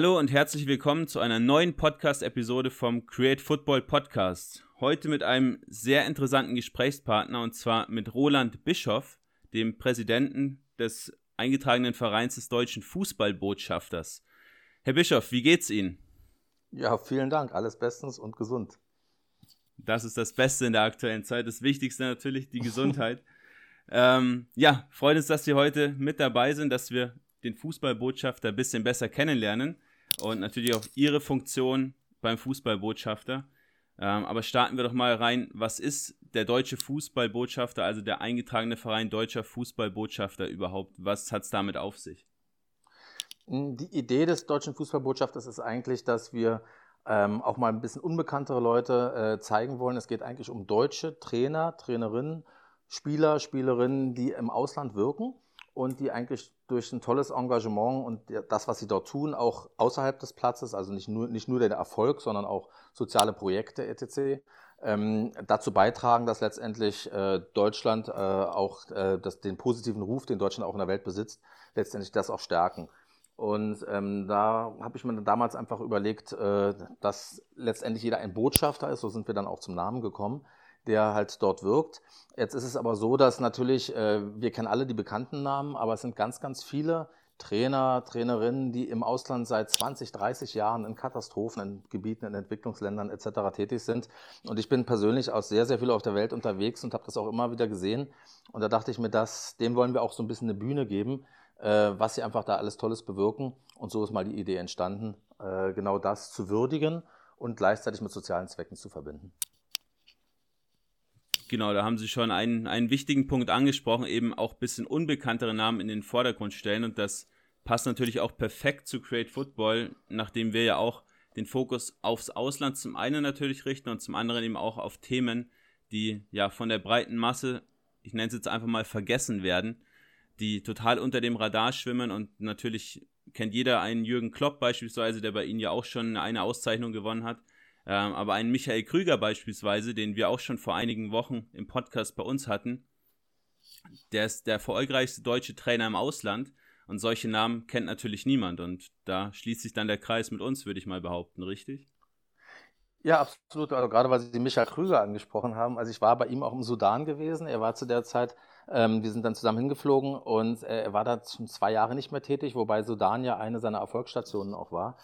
Hallo und herzlich willkommen zu einer neuen Podcast-Episode vom Create Football Podcast. Heute mit einem sehr interessanten Gesprächspartner und zwar mit Roland Bischoff, dem Präsidenten des eingetragenen Vereins des deutschen Fußballbotschafters. Herr Bischoff, wie geht's Ihnen? Ja, vielen Dank. Alles bestens und gesund. Das ist das Beste in der aktuellen Zeit. Das Wichtigste natürlich die Gesundheit. ähm, ja, freut uns, dass Sie heute mit dabei sind, dass wir den Fußballbotschafter ein bisschen besser kennenlernen und natürlich auch Ihre Funktion beim Fußballbotschafter. Ähm, aber starten wir doch mal rein. Was ist der deutsche Fußballbotschafter, also der eingetragene Verein deutscher Fußballbotschafter überhaupt? Was hat es damit auf sich? Die Idee des deutschen Fußballbotschafters ist eigentlich, dass wir ähm, auch mal ein bisschen unbekanntere Leute äh, zeigen wollen. Es geht eigentlich um deutsche Trainer, Trainerinnen, Spieler, Spielerinnen, die im Ausland wirken und die eigentlich durch ein tolles Engagement und das, was sie dort tun, auch außerhalb des Platzes, also nicht nur, nicht nur der Erfolg, sondern auch soziale Projekte etc., ähm, dazu beitragen, dass letztendlich äh, Deutschland äh, auch äh, das, den positiven Ruf, den Deutschland auch in der Welt besitzt, letztendlich das auch stärken. Und ähm, da habe ich mir damals einfach überlegt, äh, dass letztendlich jeder ein Botschafter ist, so sind wir dann auch zum Namen gekommen, der halt dort wirkt. Jetzt ist es aber so, dass natürlich, äh, wir kennen alle die bekannten Namen, aber es sind ganz, ganz viele Trainer, Trainerinnen, die im Ausland seit 20, 30 Jahren in Katastrophen, in Gebieten, in Entwicklungsländern etc. tätig sind. Und ich bin persönlich auch sehr, sehr viel auf der Welt unterwegs und habe das auch immer wieder gesehen. Und da dachte ich mir, dass, dem wollen wir auch so ein bisschen eine Bühne geben, äh, was sie einfach da alles Tolles bewirken. Und so ist mal die Idee entstanden, äh, genau das zu würdigen und gleichzeitig mit sozialen Zwecken zu verbinden. Genau, da haben Sie schon einen, einen wichtigen Punkt angesprochen, eben auch ein bisschen unbekanntere Namen in den Vordergrund stellen. Und das passt natürlich auch perfekt zu Create Football, nachdem wir ja auch den Fokus aufs Ausland zum einen natürlich richten und zum anderen eben auch auf Themen, die ja von der breiten Masse, ich nenne es jetzt einfach mal, vergessen werden, die total unter dem Radar schwimmen und natürlich kennt jeder einen Jürgen Klopp beispielsweise, der bei Ihnen ja auch schon eine Auszeichnung gewonnen hat. Ähm, aber einen Michael Krüger beispielsweise, den wir auch schon vor einigen Wochen im Podcast bei uns hatten, der ist der erfolgreichste deutsche Trainer im Ausland. Und solche Namen kennt natürlich niemand. Und da schließt sich dann der Kreis mit uns, würde ich mal behaupten, richtig? Ja, absolut. Also gerade weil Sie Michael Krüger angesprochen haben. Also ich war bei ihm auch im Sudan gewesen. Er war zu der Zeit, ähm, wir sind dann zusammen hingeflogen und äh, er war da schon zwei Jahre nicht mehr tätig, wobei Sudan ja eine seiner Erfolgsstationen auch war.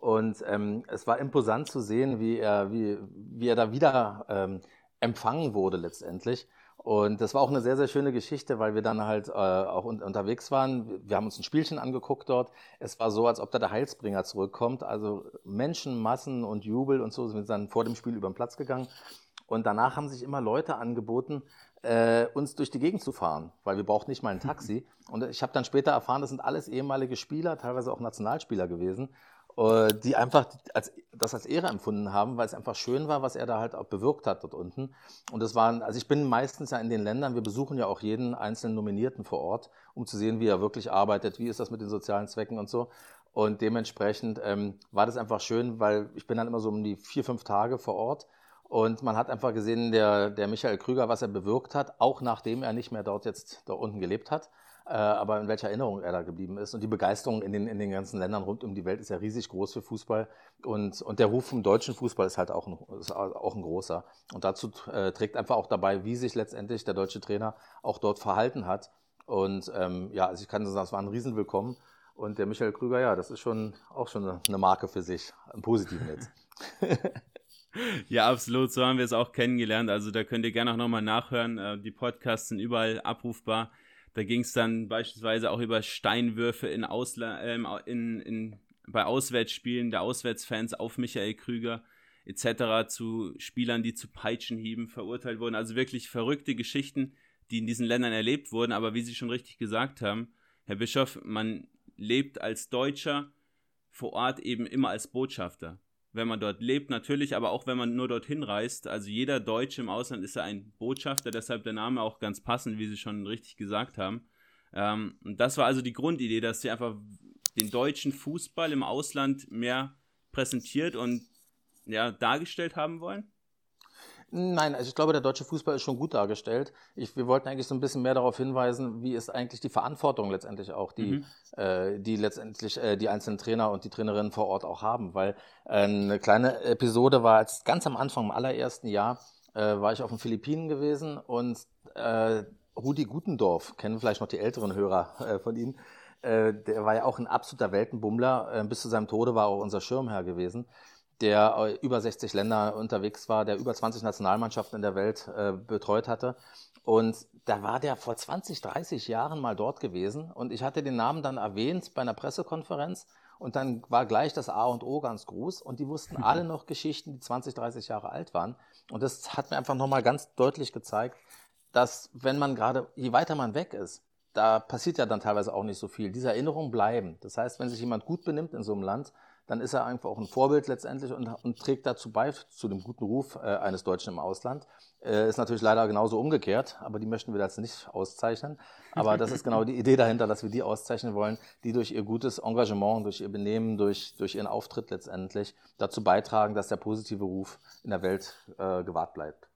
Und ähm, es war imposant zu sehen, wie er, wie, wie er da wieder ähm, empfangen wurde letztendlich. Und das war auch eine sehr, sehr schöne Geschichte, weil wir dann halt äh, auch un unterwegs waren. Wir haben uns ein Spielchen angeguckt dort. Es war so, als ob da der Heilsbringer zurückkommt. Also Menschenmassen und Jubel und so sind wir dann vor dem Spiel über den Platz gegangen. Und danach haben sich immer Leute angeboten, äh, uns durch die Gegend zu fahren, weil wir brauchten nicht mal ein Taxi. Und ich habe dann später erfahren, das sind alles ehemalige Spieler, teilweise auch Nationalspieler gewesen. Äh, die einfach als, das als Ehre empfunden haben, weil es einfach schön war, was er da halt auch bewirkt hat dort unten. Und das waren, also ich bin meistens ja in den Ländern, wir besuchen ja auch jeden einzelnen Nominierten vor Ort, um zu sehen, wie er wirklich arbeitet, wie ist das mit den sozialen Zwecken und so. Und dementsprechend ähm, war das einfach schön, weil ich bin dann immer so um die vier, fünf Tage vor Ort. Und man hat einfach gesehen, der, der Michael Krüger, was er bewirkt hat, auch nachdem er nicht mehr dort jetzt da unten gelebt hat aber in welcher Erinnerung er da geblieben ist. Und die Begeisterung in den, in den ganzen Ländern rund um die Welt ist ja riesig groß für Fußball. Und, und der Ruf vom deutschen Fußball ist halt auch ein, ist auch ein großer. Und dazu äh, trägt einfach auch dabei, wie sich letztendlich der deutsche Trainer auch dort verhalten hat. Und ähm, ja, also ich kann sagen, es war ein Riesenwillkommen. Und der Michael Krüger, ja, das ist schon auch schon eine Marke für sich, im Positiven jetzt. Ja, absolut. So haben wir es auch kennengelernt. Also da könnt ihr gerne auch nochmal nachhören. Äh, die Podcasts sind überall abrufbar. Da ging es dann beispielsweise auch über Steinwürfe in Ausla ähm, in, in, bei Auswärtsspielen der Auswärtsfans auf Michael Krüger etc. zu Spielern, die zu Peitschenhieben verurteilt wurden. Also wirklich verrückte Geschichten, die in diesen Ländern erlebt wurden. Aber wie Sie schon richtig gesagt haben, Herr Bischof, man lebt als Deutscher vor Ort eben immer als Botschafter wenn man dort lebt, natürlich, aber auch wenn man nur dorthin reist. Also jeder Deutsche im Ausland ist ja ein Botschafter, deshalb der Name auch ganz passend, wie Sie schon richtig gesagt haben. Ähm, das war also die Grundidee, dass sie einfach den deutschen Fußball im Ausland mehr präsentiert und ja, dargestellt haben wollen. Nein, also ich glaube, der deutsche Fußball ist schon gut dargestellt. Ich, wir wollten eigentlich so ein bisschen mehr darauf hinweisen, wie ist eigentlich die Verantwortung letztendlich auch, die, mhm. äh, die letztendlich äh, die einzelnen Trainer und die Trainerinnen vor Ort auch haben. Weil äh, eine kleine Episode war als ganz am Anfang, im allerersten Jahr, äh, war ich auf den Philippinen gewesen und äh, Rudi Gutendorf, kennen vielleicht noch die älteren Hörer äh, von Ihnen, äh, der war ja auch ein absoluter Weltenbummler. Äh, bis zu seinem Tode war auch unser Schirmherr gewesen der äh, über 60 Länder unterwegs war, der über 20 Nationalmannschaften in der Welt äh, betreut hatte. Und da war der vor 20, 30 Jahren mal dort gewesen und ich hatte den Namen dann erwähnt bei einer Pressekonferenz und dann war gleich das A und O ganz groß und die wussten alle noch Geschichten, die 20, 30 Jahre alt waren. Und das hat mir einfach nochmal ganz deutlich gezeigt, dass wenn man gerade, je weiter man weg ist, da passiert ja dann teilweise auch nicht so viel. Diese Erinnerungen bleiben. Das heißt, wenn sich jemand gut benimmt in so einem Land, dann ist er einfach auch ein Vorbild letztendlich und, und trägt dazu bei, zu dem guten Ruf äh, eines Deutschen im Ausland. Äh, ist natürlich leider genauso umgekehrt, aber die möchten wir jetzt nicht auszeichnen. Aber das ist genau die Idee dahinter, dass wir die auszeichnen wollen, die durch ihr gutes Engagement, durch ihr Benehmen, durch, durch ihren Auftritt letztendlich dazu beitragen, dass der positive Ruf in der Welt äh, gewahrt bleibt.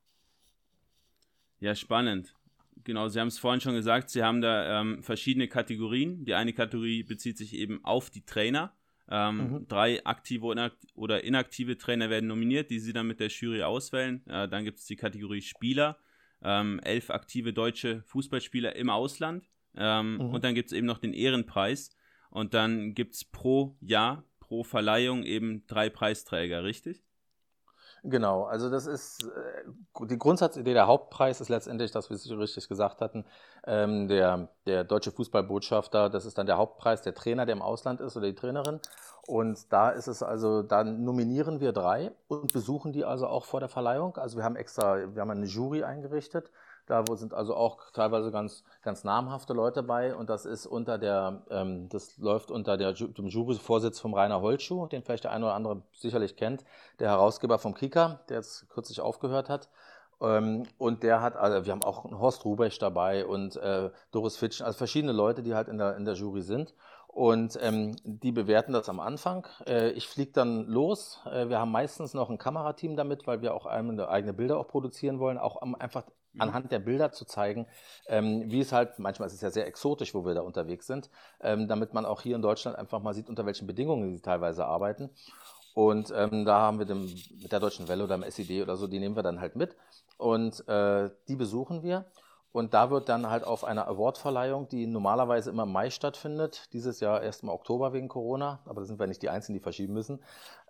Ja, spannend. Genau, Sie haben es vorhin schon gesagt, Sie haben da ähm, verschiedene Kategorien. Die eine Kategorie bezieht sich eben auf die Trainer ähm, mhm. Drei aktive oder inaktive Trainer werden nominiert, die sie dann mit der Jury auswählen. Äh, dann gibt es die Kategorie Spieler, ähm, elf aktive deutsche Fußballspieler im Ausland. Ähm, mhm. Und dann gibt es eben noch den Ehrenpreis. Und dann gibt es pro Jahr, pro Verleihung eben drei Preisträger, richtig? Genau, also das ist äh, die Grundsatzidee, der Hauptpreis ist letztendlich, das, wie Sie richtig gesagt hatten, ähm, der, der deutsche Fußballbotschafter, das ist dann der Hauptpreis, der Trainer, der im Ausland ist oder die Trainerin. Und da ist es also, da nominieren wir drei und besuchen die also auch vor der Verleihung. Also wir haben extra, wir haben eine Jury eingerichtet da sind also auch teilweise ganz, ganz namhafte Leute bei und das ist unter der, ähm, das läuft unter der, dem Juryvorsitz vom Rainer Holtschuh, den vielleicht der eine oder andere sicherlich kennt, der Herausgeber vom Kika, der jetzt kürzlich aufgehört hat. Ähm, und der hat, also wir haben auch Horst Rubesch dabei und äh, Doris Fitschen, also verschiedene Leute, die halt in der, in der Jury sind. Und ähm, die bewerten das am Anfang. Äh, ich fliege dann los. Äh, wir haben meistens noch ein Kamerateam damit, weil wir auch eigene Bilder auch produzieren wollen, auch um einfach. Anhand der Bilder zu zeigen, ähm, wie es halt, manchmal ist es ja sehr exotisch, wo wir da unterwegs sind, ähm, damit man auch hier in Deutschland einfach mal sieht, unter welchen Bedingungen sie teilweise arbeiten. Und ähm, da haben wir dem, mit der Deutschen Welle oder dem SED oder so, die nehmen wir dann halt mit und äh, die besuchen wir. Und da wird dann halt auf einer Awardverleihung, die normalerweise immer im Mai stattfindet, dieses Jahr erst im Oktober wegen Corona, aber da sind wir nicht die Einzigen, die verschieben müssen.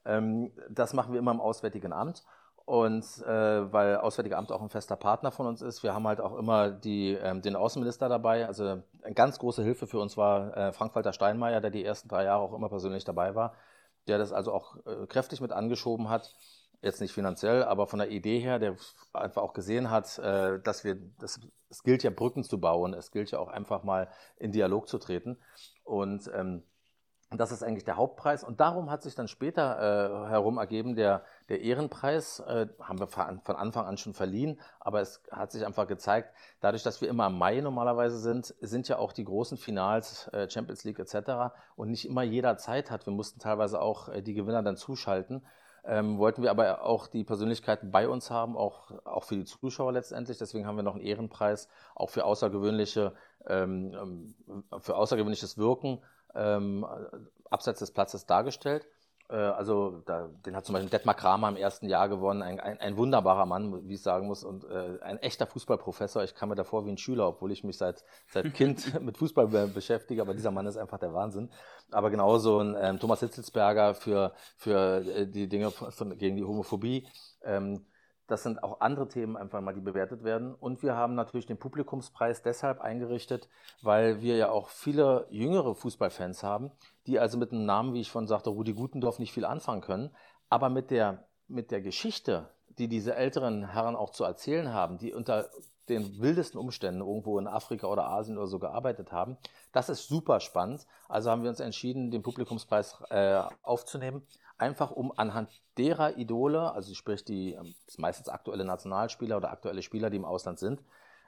Ähm, das machen wir immer im Auswärtigen Amt. Und äh, weil Auswärtige Amt auch ein fester Partner von uns ist, wir haben halt auch immer die, ähm, den Außenminister dabei. Also eine ganz große Hilfe für uns war äh, Frank-Walter Steinmeier, der die ersten drei Jahre auch immer persönlich dabei war, der das also auch äh, kräftig mit angeschoben hat jetzt nicht finanziell, aber von der Idee her, der einfach auch gesehen hat, äh, dass wir, das, es gilt ja Brücken zu bauen, es gilt ja auch einfach mal in Dialog zu treten. Und ähm, das ist eigentlich der Hauptpreis. Und darum hat sich dann später äh, herum ergeben, der, der Ehrenpreis, äh, haben wir von Anfang an schon verliehen, aber es hat sich einfach gezeigt, dadurch, dass wir immer im Mai normalerweise sind, sind ja auch die großen Finals, äh, Champions League etc. und nicht immer jeder Zeit hat. Wir mussten teilweise auch äh, die Gewinner dann zuschalten ähm, wollten wir aber auch die Persönlichkeiten bei uns haben, auch, auch für die Zuschauer letztendlich. Deswegen haben wir noch einen Ehrenpreis, auch für außergewöhnliche, ähm, ähm für außergewöhnliches Wirken ähm, abseits des Platzes dargestellt. Äh, also da, den hat zum Beispiel Detmar Kramer im ersten Jahr gewonnen, ein, ein, ein wunderbarer Mann, wie ich sagen muss, und äh, ein echter Fußballprofessor. Ich kam mir davor wie ein Schüler, obwohl ich mich seit, seit Kind mit Fußball beschäftige, aber dieser Mann ist einfach der Wahnsinn. Aber genauso ein ähm, Thomas Hitzelsberger für, für äh, die Dinge von, gegen die Homophobie. Ähm, das sind auch andere Themen einfach mal, die bewertet werden. Und wir haben natürlich den Publikumspreis deshalb eingerichtet, weil wir ja auch viele jüngere Fußballfans haben, die also mit einem Namen, wie ich von sagte, Rudi Gutendorf nicht viel anfangen können. Aber mit der, mit der Geschichte, die diese älteren Herren auch zu erzählen haben, die unter den wildesten Umständen irgendwo in Afrika oder Asien oder so gearbeitet haben. Das ist super spannend. Also haben wir uns entschieden, den Publikumspreis äh, aufzunehmen einfach um anhand derer Idole, also sprich die ähm, meistens aktuelle Nationalspieler oder aktuelle Spieler, die im Ausland sind,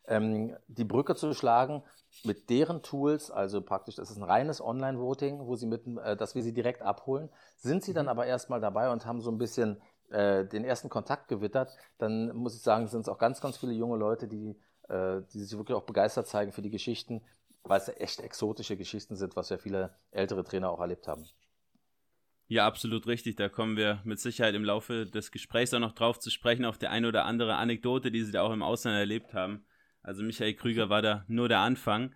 ähm, die Brücke zu schlagen mit deren Tools, also praktisch, das ist ein reines Online-Voting, wo sie mit, äh, dass wir sie direkt abholen, sind sie dann mhm. aber erstmal dabei und haben so ein bisschen äh, den ersten Kontakt gewittert, dann muss ich sagen, sind es auch ganz, ganz viele junge Leute, die, äh, die sich wirklich auch begeistert zeigen für die Geschichten, weil es echt exotische Geschichten sind, was ja viele ältere Trainer auch erlebt haben. Ja, absolut richtig. Da kommen wir mit Sicherheit im Laufe des Gesprächs auch noch drauf zu sprechen, auf die eine oder andere Anekdote, die Sie da auch im Ausland erlebt haben. Also Michael Krüger war da nur der Anfang.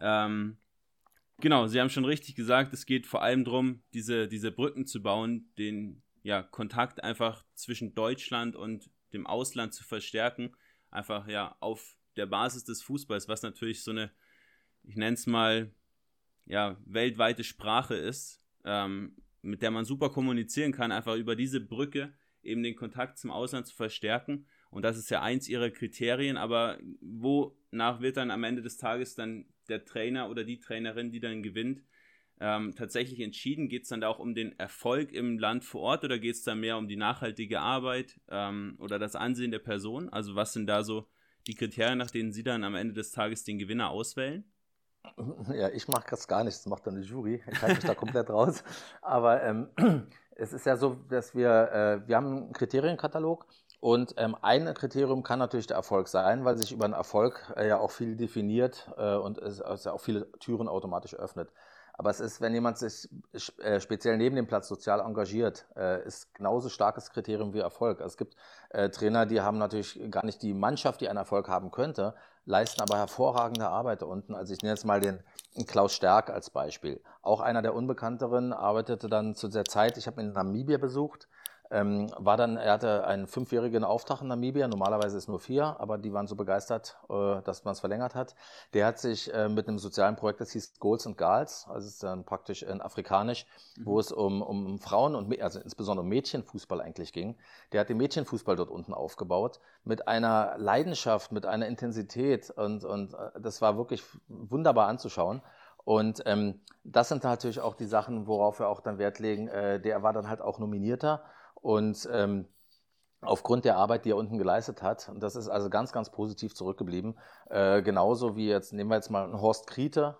Ähm, genau, Sie haben schon richtig gesagt, es geht vor allem darum, diese, diese Brücken zu bauen, den ja, Kontakt einfach zwischen Deutschland und dem Ausland zu verstärken. Einfach ja auf der Basis des Fußballs, was natürlich so eine, ich nenne es mal, ja, weltweite Sprache ist. Ähm, mit der man super kommunizieren kann, einfach über diese Brücke eben den Kontakt zum Ausland zu verstärken. Und das ist ja eins ihrer Kriterien, aber wonach wird dann am Ende des Tages dann der Trainer oder die Trainerin, die dann gewinnt, ähm, tatsächlich entschieden? Geht es dann da auch um den Erfolg im Land vor Ort oder geht es da mehr um die nachhaltige Arbeit ähm, oder das Ansehen der Person? Also was sind da so die Kriterien, nach denen Sie dann am Ende des Tages den Gewinner auswählen? Ja, ich mache das gar nichts, das macht dann die Jury. Ich halte mich da komplett raus. Aber ähm, es ist ja so, dass wir, äh, wir haben einen Kriterienkatalog und ähm, ein Kriterium kann natürlich der Erfolg sein, weil sich über den Erfolg äh, ja auch viel definiert äh, und es, es ja auch viele Türen automatisch öffnet. Aber es ist, wenn jemand sich äh, speziell neben dem Platz sozial engagiert, äh, ist genauso starkes Kriterium wie Erfolg. Also es gibt äh, Trainer, die haben natürlich gar nicht die Mannschaft, die einen Erfolg haben könnte, leisten aber hervorragende Arbeit da unten. Also ich nenne jetzt mal den Klaus Stärk als Beispiel. Auch einer der Unbekannteren arbeitete dann zu der Zeit, ich habe ihn in Namibia besucht, ähm, war dann, er hatte einen fünfjährigen Auftrag in Namibia, normalerweise ist nur vier, aber die waren so begeistert, äh, dass man es verlängert hat. Der hat sich äh, mit einem sozialen Projekt, das hieß Goals and Gals, also ist dann praktisch in Afrikanisch, mhm. wo es um, um Frauen und also insbesondere um Mädchenfußball eigentlich ging. Der hat den Mädchenfußball dort unten aufgebaut mit einer Leidenschaft, mit einer Intensität und, und äh, das war wirklich wunderbar anzuschauen. Und ähm, das sind natürlich auch die Sachen, worauf wir auch dann Wert legen. Äh, der war dann halt auch Nominierter und ähm, aufgrund der Arbeit, die er unten geleistet hat, und das ist also ganz, ganz positiv zurückgeblieben, äh, genauso wie jetzt, nehmen wir jetzt mal einen Horst Krieter,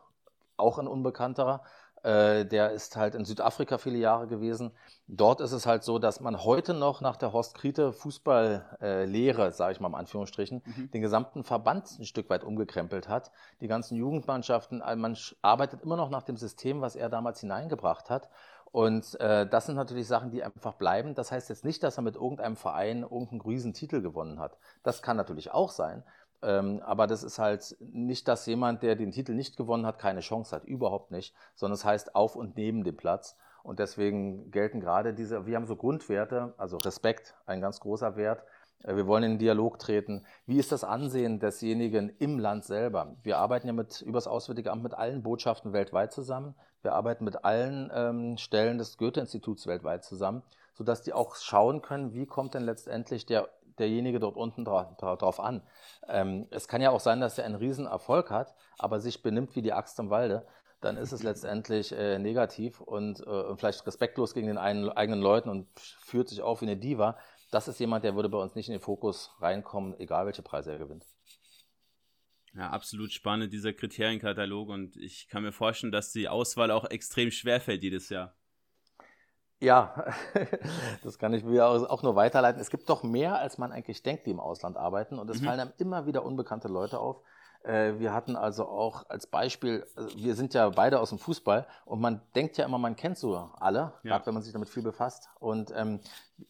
auch ein Unbekannterer, äh, der ist halt in Südafrika viele Jahre gewesen. Dort ist es halt so, dass man heute noch nach der Horst Kriete Fußballlehre, äh, sage ich mal in Anführungsstrichen, mhm. den gesamten Verband ein Stück weit umgekrempelt hat. Die ganzen Jugendmannschaften, man arbeitet immer noch nach dem System, was er damals hineingebracht hat. Und äh, das sind natürlich Sachen, die einfach bleiben. Das heißt jetzt nicht, dass er mit irgendeinem Verein irgendeinen Riesentitel gewonnen hat. Das kann natürlich auch sein. Ähm, aber das ist halt nicht, dass jemand, der den Titel nicht gewonnen hat, keine Chance hat. Überhaupt nicht. Sondern es heißt auf und neben dem Platz. Und deswegen gelten gerade diese, wir haben so Grundwerte, also Respekt, ein ganz großer Wert. Äh, wir wollen in den Dialog treten. Wie ist das Ansehen desjenigen im Land selber? Wir arbeiten ja mit übers Auswärtige Amt mit allen Botschaften weltweit zusammen. Wir arbeiten mit allen ähm, Stellen des Goethe-Instituts weltweit zusammen, sodass die auch schauen können, wie kommt denn letztendlich der, derjenige dort unten dra drauf an. Ähm, es kann ja auch sein, dass er einen Riesenerfolg hat, aber sich benimmt wie die Axt im Walde. Dann ist es letztendlich äh, negativ und äh, vielleicht respektlos gegen den einen, eigenen Leuten und führt sich auf wie eine Diva. Das ist jemand, der würde bei uns nicht in den Fokus reinkommen, egal welche Preise er gewinnt. Ja, absolut spannend, dieser Kriterienkatalog. Und ich kann mir vorstellen, dass die Auswahl auch extrem schwer fällt jedes Jahr. Ja, das kann ich mir auch nur weiterleiten. Es gibt doch mehr, als man eigentlich denkt, die im Ausland arbeiten. Und es mhm. fallen einem immer wieder unbekannte Leute auf. Äh, wir hatten also auch als Beispiel, also wir sind ja beide aus dem Fußball und man denkt ja immer, man kennt so alle, ja. gerade wenn man sich damit viel befasst. Und ähm,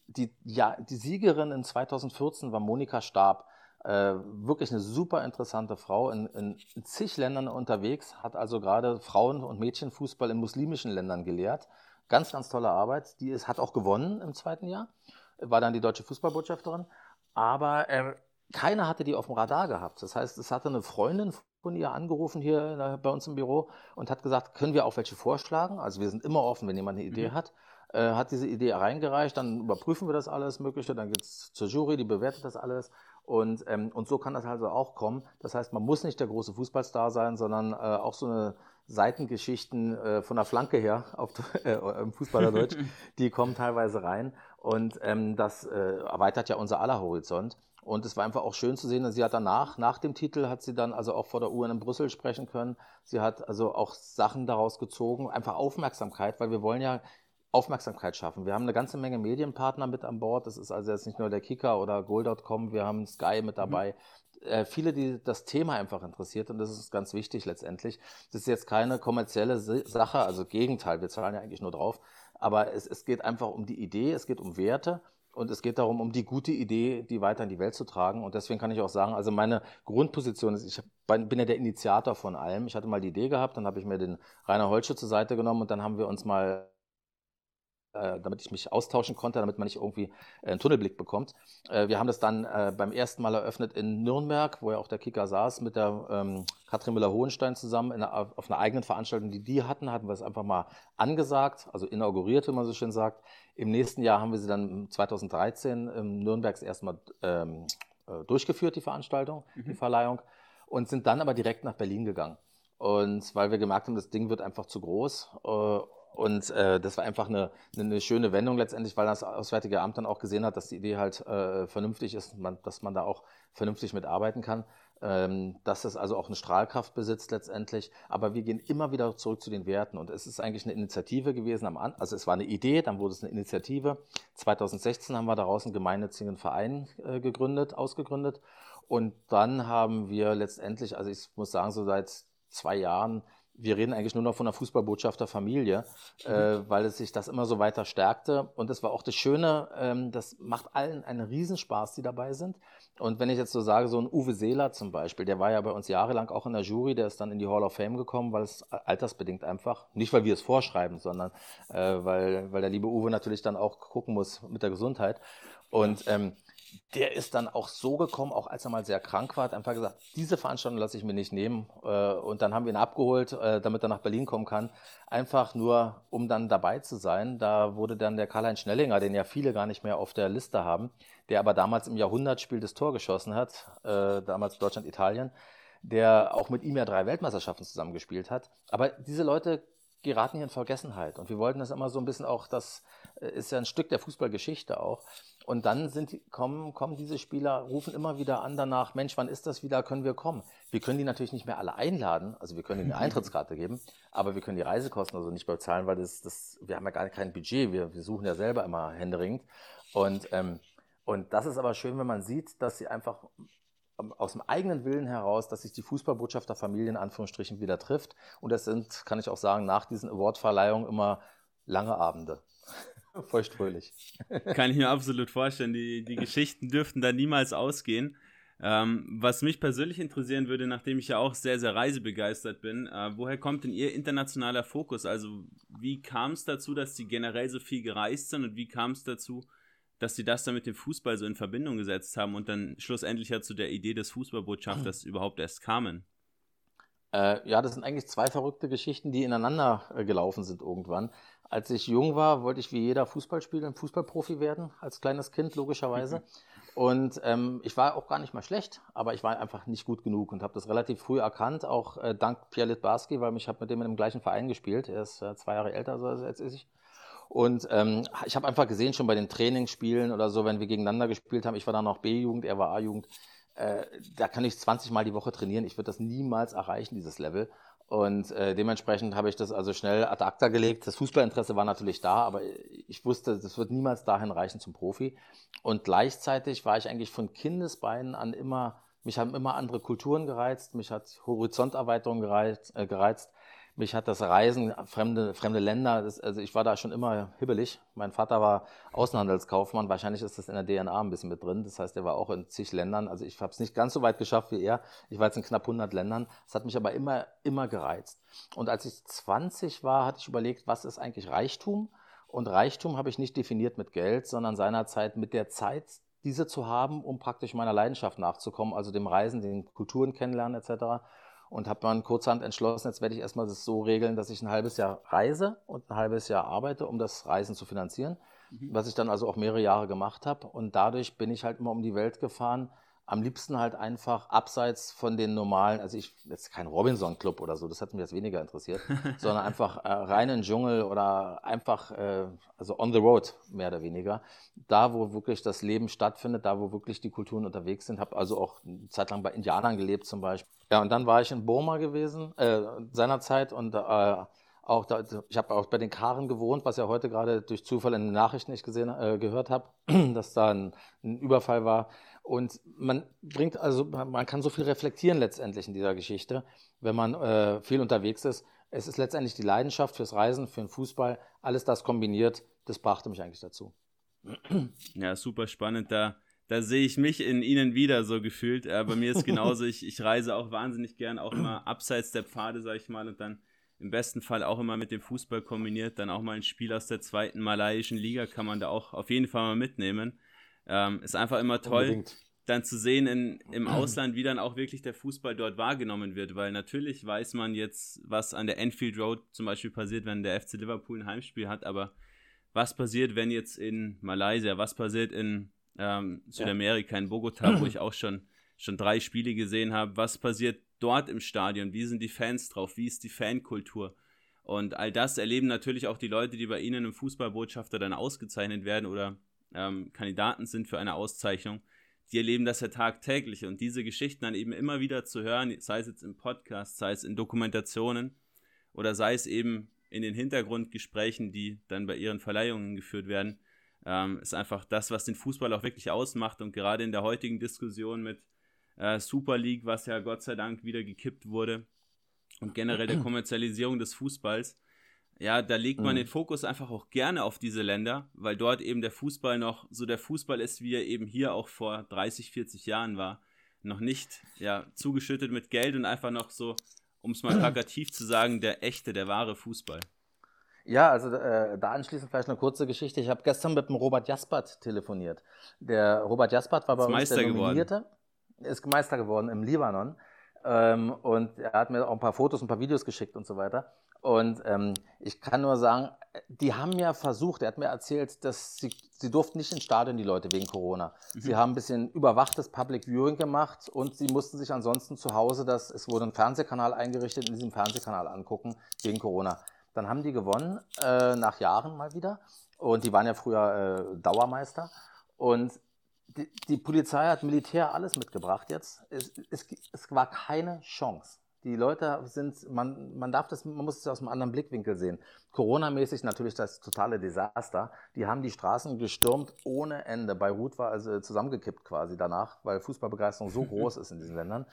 die, ja, die Siegerin in 2014 war Monika Stab. Äh, wirklich eine super interessante Frau, in, in, zig Ländern unterwegs, hat also gerade Frauen- und Mädchenfußball in muslimischen Ländern gelehrt. Ganz, ganz tolle Arbeit. Die ist, hat auch gewonnen im zweiten Jahr, war dann die deutsche Fußballbotschafterin. Aber äh, keiner hatte die auf dem Radar gehabt. Das heißt, es hatte eine Freundin von ihr angerufen hier bei uns im Büro und hat gesagt, können wir auch welche vorschlagen? Also wir sind immer offen, wenn jemand eine Idee mhm. hat. Äh, hat diese Idee reingereicht, dann überprüfen wir das alles Mögliche, dann geht es zur Jury, die bewertet das alles und, ähm, und so kann das also auch kommen. Das heißt, man muss nicht der große Fußballstar sein, sondern äh, auch so eine Seitengeschichten äh, von der Flanke her auf äh, im Fußballerdeutsch, die kommen teilweise rein. Und ähm, das äh, erweitert ja unser aller Horizont. Und es war einfach auch schön zu sehen. Sie hat danach, nach dem Titel, hat sie dann also auch vor der UN in Brüssel sprechen können. Sie hat also auch Sachen daraus gezogen, einfach Aufmerksamkeit, weil wir wollen ja Aufmerksamkeit schaffen. Wir haben eine ganze Menge Medienpartner mit an Bord. Das ist also jetzt nicht nur der Kicker oder Goal.com, wir haben Sky mit dabei. Mhm äh, viele, die das Thema einfach interessiert und das ist ganz wichtig letztendlich. Das ist jetzt keine kommerzielle Sache, also Gegenteil, wir zahlen ja eigentlich nur drauf, aber es, es geht einfach um die Idee, es geht um Werte und es geht darum, um die gute Idee, die weiter in die Welt zu tragen. Und deswegen kann ich auch sagen, also meine Grundposition ist, ich bin ja der Initiator von allem. Ich hatte mal die Idee gehabt, dann habe ich mir den Rainer Holsche zur Seite genommen und dann haben wir uns mal äh, damit ich mich austauschen konnte, damit man nicht irgendwie äh, einen Tunnelblick bekommt. Äh, wir haben das dann beim ersten Mal eröffnet in Nürnberg, wo ja auch der Kicker saß, mit der ähm, Katrin Müller-Hohenstein zusammen einer, auf einer eigenen Veranstaltung, die die hatten, hatten wir es einfach mal angesagt, also inauguriert, wie man so schön sagt. Im nächsten Jahr haben wir sie dann 2013 im Nürnbergs erstmal ähm, durchgeführt, die Veranstaltung, mhm. die Verleihung, und sind dann aber direkt nach Berlin gegangen. Und weil wir gemerkt haben, das Ding wird einfach zu groß. Und äh, das war einfach eine, eine, schöne Wendung letztendlich, weil das Auswärtige Amt dann auch gesehen hat, dass die Idee halt äh, vernünftig ist, man, dass man da auch vernünftig mitarbeiten kann, ähm, dass es also auch eine Strahlkraft besitzt letztendlich. Aber wir gehen immer wieder zurück zu den Werten und es ist eigentlich eine Initiative gewesen am An also es war eine Idee, dann wurde es eine Initiative. 2016 haben wir daraus einen gemeinnützigen Verein äh, gegründet, ausgegründet und dann haben wir letztendlich, also ich muss sagen, so seit zwei Jahren wir reden eigentlich nur noch von der Fußballbotschafterfamilie, äh, weil es sich das immer so weiter stärkte. Und das war auch das Schöne, ähm, das macht allen einen Riesenspaß, die dabei sind. Und wenn ich jetzt so sage, so ein Uwe Seeler zum Beispiel, der war ja bei uns jahrelang auch in der Jury, der ist dann in die Hall of Fame gekommen, weil es altersbedingt einfach, nicht weil wir es vorschreiben, sondern äh, weil, weil der liebe Uwe natürlich dann auch gucken muss mit der Gesundheit. Und ähm, der ist dann auch so gekommen, auch als er mal sehr krank war, hat einfach gesagt, diese Veranstaltung lasse ich mir nicht nehmen. Äh, und dann haben wir ihn abgeholt, äh, damit er nach Berlin kommen kann. Einfach nur, um dann dabei zu sein. Da wurde dann der Karl-Heinz Schnellinger, den ja viele gar nicht mehr auf der Liste haben, der aber damals im Jahrhundertspiel das Tor geschossen hat, äh, damals Deutschland-Italien, der auch mit ihm ja drei Weltmeisterschaften zusammengespielt hat. Aber diese Leute geraten hier in Vergessenheit. Und wir wollten das immer so ein bisschen auch, das ist ja ein Stück der Fußballgeschichte auch. Und dann sind, kommen, kommen diese Spieler, rufen immer wieder an danach, Mensch, wann ist das wieder, können wir kommen? Wir können die natürlich nicht mehr alle einladen, also wir können ihnen eine Eintrittskarte geben, aber wir können die Reisekosten also nicht bezahlen, weil das, das, wir haben ja gar kein Budget, wir, wir suchen ja selber immer händeringend. Und, ähm, und das ist aber schön, wenn man sieht, dass sie einfach aus dem eigenen Willen heraus, dass sich die Fußballbotschafterfamilie in Anführungsstrichen wieder trifft. Und das sind, kann ich auch sagen, nach diesen Awardverleihungen immer lange Abende. Feuchtfröhlich. Kann ich mir absolut vorstellen. Die, die Geschichten dürften da niemals ausgehen. Ähm, was mich persönlich interessieren würde, nachdem ich ja auch sehr, sehr reisebegeistert bin, äh, woher kommt denn Ihr internationaler Fokus? Also wie kam es dazu, dass Sie generell so viel gereist sind und wie kam es dazu, dass Sie das dann mit dem Fußball so in Verbindung gesetzt haben und dann schlussendlich ja zu der Idee des Fußballbotschafters überhaupt erst kamen? Äh, ja, das sind eigentlich zwei verrückte Geschichten, die ineinander äh, gelaufen sind irgendwann. Als ich jung war, wollte ich wie jeder Fußball spielen, Fußballprofi werden, als kleines Kind logischerweise. Mhm. Und ähm, ich war auch gar nicht mal schlecht, aber ich war einfach nicht gut genug und habe das relativ früh erkannt, auch äh, dank Pierre Litbarski, weil ich habe mit dem in dem gleichen Verein gespielt. Er ist äh, zwei Jahre älter so als ich. Und ähm, ich habe einfach gesehen, schon bei den Trainingsspielen oder so, wenn wir gegeneinander gespielt haben, ich war dann noch B-Jugend, er war A-Jugend, äh, da kann ich 20 Mal die Woche trainieren. Ich würde das niemals erreichen, dieses Level. Und äh, dementsprechend habe ich das also schnell ad acta gelegt. Das Fußballinteresse war natürlich da, aber ich wusste, das wird niemals dahin reichen zum Profi. Und gleichzeitig war ich eigentlich von Kindesbeinen an immer, mich haben immer andere Kulturen gereizt, mich hat Horizonterweiterung gereizt, äh, gereizt mich hat das Reisen, fremde, fremde Länder, das, also ich war da schon immer hibbelig. Mein Vater war Außenhandelskaufmann, wahrscheinlich ist das in der DNA ein bisschen mit drin. Das heißt, er war auch in zig Ländern. Also ich habe es nicht ganz so weit geschafft wie er. Ich war jetzt in knapp 100 Ländern. Das hat mich aber immer, immer gereizt. Und als ich 20 war, hatte ich überlegt, was ist eigentlich Reichtum? Und Reichtum habe ich nicht definiert mit Geld, sondern seinerzeit mit der Zeit, diese zu haben, um praktisch meiner Leidenschaft nachzukommen, also dem Reisen, den Kulturen kennenlernen etc und habe dann kurzhand entschlossen, jetzt werde ich erstmal das so regeln, dass ich ein halbes Jahr reise und ein halbes Jahr arbeite, um das Reisen zu finanzieren, mhm. was ich dann also auch mehrere Jahre gemacht habe. Und dadurch bin ich halt immer um die Welt gefahren, am liebsten halt einfach abseits von den normalen, also ich, jetzt kein Robinson-Club oder so, das hat mich jetzt weniger interessiert, sondern einfach äh, rein in den Dschungel oder einfach, äh, also on the road, mehr oder weniger. Da, wo wirklich das Leben stattfindet, da, wo wirklich die Kulturen unterwegs sind. Habe also auch eine Zeit lang bei Indianern gelebt zum Beispiel. Ja, und dann war ich in Burma gewesen, äh, seinerzeit und äh, Auch da, ich habe auch bei den Karen gewohnt, was ja heute gerade durch Zufall in den Nachrichten nicht gesehen, äh, gehört habe, dass da ein, ein, Überfall war. Und man bringt also, man kann so viel reflektieren letztendlich in dieser Geschichte, wenn man äh, viel unterwegs ist. Es ist letztendlich die Leidenschaft fürs Reisen, für den Fußball, alles das kombiniert, das brachte mich eigentlich dazu. Ja, super spannend. Da, da sehe ich mich in Ihnen wieder so gefühlt. Äh, bei mir ist genauso, ich, ich reise auch wahnsinnig gern, auch immer abseits der Pfade, sage ich mal, und dann im besten Fall auch immer mit dem Fußball kombiniert. Dann auch mal ein Spiel aus der zweiten malaiischen Liga kann man da auch auf jeden Fall mal mitnehmen. Ähm, ist einfach immer toll, Unbedingt. dann zu sehen in, im Ausland, wie dann auch wirklich der Fußball dort wahrgenommen wird, weil natürlich weiß man jetzt, was an der Enfield Road zum Beispiel passiert, wenn der FC Liverpool ein Heimspiel hat, aber was passiert, wenn jetzt in Malaysia, was passiert in ähm, Südamerika, in Bogota, wo ich auch schon, schon drei Spiele gesehen habe, was passiert dort im Stadion, wie sind die Fans drauf, wie ist die Fankultur. Und all das erleben natürlich auch die Leute, die bei Ihnen im Fußballbotschafter dann ausgezeichnet werden oder ähm, Kandidaten sind für eine Auszeichnung. Die erleben das ja tagtäglich und diese Geschichten dann eben immer wieder zu hören, sei es jetzt im Podcast, sei es in Dokumentationen oder sei es eben in den Hintergrundgesprächen, die dann bei ihren Verleihungen geführt werden, ähm, ist einfach das, was den Fußball auch wirklich ausmacht. Und gerade in der heutigen Diskussion mit äh, Super League, was ja Gott sei Dank wieder gekippt wurde, und generell der Kommerzialisierung des Fußballs, ja, da legt man mhm. den Fokus einfach auch gerne auf diese Länder, weil dort eben der Fußball noch so der Fußball ist, wie er eben hier auch vor 30, 40 Jahren war. Noch nicht ja, zugeschüttet mit Geld und einfach noch so um es mal plakativ zu sagen, der echte, der wahre Fußball. Ja, also äh, da anschließend vielleicht eine kurze Geschichte. Ich habe gestern mit dem Robert Jaspert telefoniert. Der Robert Jaspert war bei ist uns Meister der Nominierte, geworden. ist Meister geworden im Libanon. Ähm, und er hat mir auch ein paar Fotos, ein paar Videos geschickt und so weiter. Und ähm, ich kann nur sagen, die haben ja versucht, er hat mir erzählt, dass sie, sie durften nicht ins Stadion, die Leute, wegen Corona. Mhm. Sie haben ein bisschen überwachtes Public Viewing gemacht und sie mussten sich ansonsten zu Hause, das, es wurde ein Fernsehkanal eingerichtet, in diesem Fernsehkanal angucken, wegen Corona. Dann haben die gewonnen, äh, nach Jahren mal wieder. Und die waren ja früher äh, Dauermeister. Und die, die, Polizei hat Militär alles mitgebracht jetzt. Es, es, es war keine Chance. Die Leute sind, man, man darf das, man muss es aus einem anderen Blickwinkel sehen. Corona-mäßig natürlich das totale Desaster. Die haben die Straßen gestürmt ohne Ende. Beirut war also zusammengekippt quasi danach, weil Fußballbegeisterung so groß ist in diesen Ländern.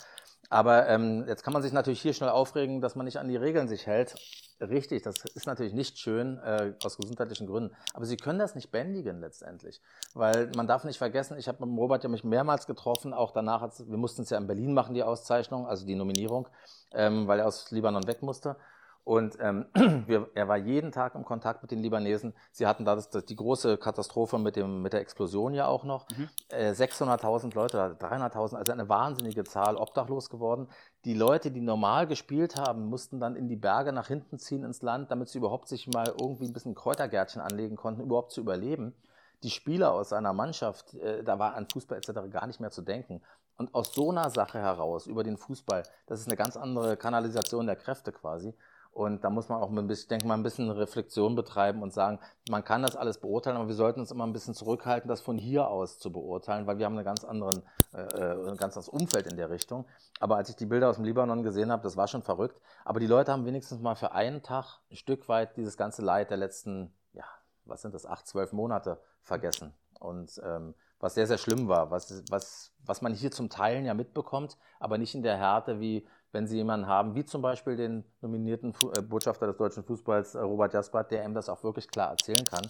Aber ähm, jetzt kann man sich natürlich hier schnell aufregen, dass man nicht an die Regeln sich hält. Richtig, das ist natürlich nicht schön äh, aus gesundheitlichen Gründen. Aber sie können das nicht bändigen letztendlich. Weil man darf nicht vergessen, ich habe mit Robert ja mich mehrmals getroffen, auch danach, wir mussten es ja in Berlin machen, die Auszeichnung, also die Nominierung, ähm, weil er aus Libanon weg musste. Und ähm, wir, er war jeden Tag im Kontakt mit den Libanesen. Sie hatten da das, das, die große Katastrophe mit, dem, mit der Explosion ja auch noch. Mhm. Äh, 600.000 Leute, 300.000, also eine wahnsinnige Zahl, obdachlos geworden. Die Leute, die normal gespielt haben, mussten dann in die Berge nach hinten ziehen ins Land, damit sie überhaupt sich mal irgendwie ein bisschen Kräutergärtchen anlegen konnten, überhaupt zu überleben. Die Spieler aus seiner Mannschaft, äh, da war an Fußball etc. gar nicht mehr zu denken. Und aus so einer Sache heraus, über den Fußball, das ist eine ganz andere Kanalisation der Kräfte quasi. Und da muss man auch ein bisschen, ich denke mal, ein bisschen Reflexion betreiben und sagen, man kann das alles beurteilen, aber wir sollten uns immer ein bisschen zurückhalten, das von hier aus zu beurteilen, weil wir haben einen ganz anderen, äh, äh, ein ganz anderes Umfeld in der Richtung. Aber als ich die Bilder aus dem Libanon gesehen habe, das war schon verrückt. Aber die Leute haben wenigstens mal für einen Tag ein Stück weit dieses ganze Leid der letzten, ja, was sind das, acht, zwölf Monate vergessen. Und ähm, was sehr, sehr schlimm war, was, was, was man hier zum Teilen ja mitbekommt, aber nicht in der Härte, wie wenn Sie jemanden haben, wie zum Beispiel den nominierten äh, Botschafter des deutschen Fußballs, äh, Robert Jaspert, der ihm das auch wirklich klar erzählen kann.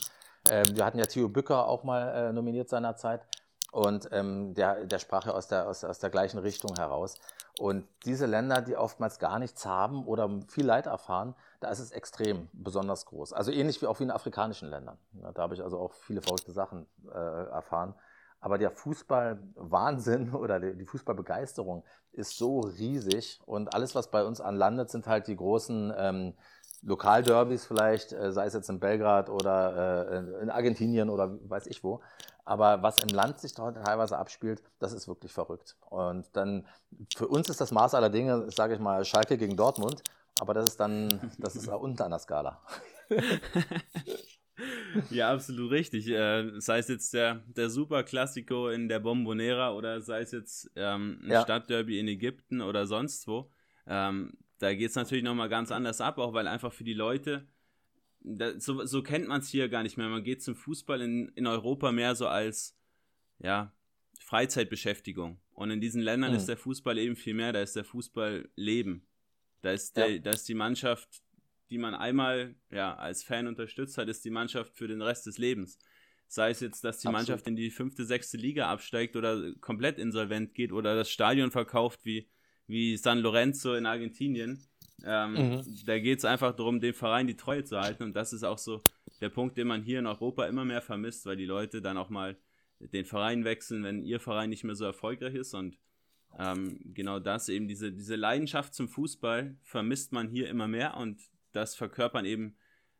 Ähm, wir hatten ja Theo Bücker auch mal äh, nominiert seinerzeit und ähm, der, der sprach ja aus der, aus, aus der gleichen Richtung heraus. Und diese Länder, die oftmals gar nichts haben oder viel Leid erfahren, da ist es extrem besonders groß. Also ähnlich wie auch wie in afrikanischen Ländern. Ja, da habe ich also auch viele verrückte Sachen äh, erfahren. Aber der Fußballwahnsinn oder die Fußballbegeisterung ist so riesig und alles, was bei uns anlandet, sind halt die großen ähm, Lokalderbys vielleicht, äh, sei es jetzt in Belgrad oder äh, in Argentinien oder weiß ich wo. Aber was im Land sich dort teilweise abspielt, das ist wirklich verrückt. Und dann für uns ist das Maß aller Dinge, sage ich mal, Schalke gegen Dortmund. Aber das ist dann, das ist unten an der Skala. ja, absolut richtig. Äh, sei es jetzt der, der Super Classico in der Bombonera oder sei es jetzt ähm, ein ja. Stadtderby in Ägypten oder sonst wo. Ähm, da geht es natürlich nochmal ganz anders ab, auch weil einfach für die Leute, da, so, so kennt man es hier gar nicht mehr. Man geht zum Fußball in, in Europa mehr so als, ja, Freizeitbeschäftigung. Und in diesen Ländern mhm. ist der Fußball eben viel mehr, da ist der Fußball Leben. Da ist, der, ja. da ist die Mannschaft, die man einmal ja, als Fan unterstützt hat, ist die Mannschaft für den Rest des Lebens. Sei es jetzt, dass die Absolut. Mannschaft in die fünfte, sechste Liga absteigt oder komplett insolvent geht oder das Stadion verkauft wie, wie San Lorenzo in Argentinien. Ähm, mhm. Da geht es einfach darum, dem Verein die Treue zu halten. Und das ist auch so der Punkt, den man hier in Europa immer mehr vermisst, weil die Leute dann auch mal den Verein wechseln, wenn ihr Verein nicht mehr so erfolgreich ist. Und ähm, genau das, eben diese, diese Leidenschaft zum Fußball vermisst man hier immer mehr und das verkörpern eben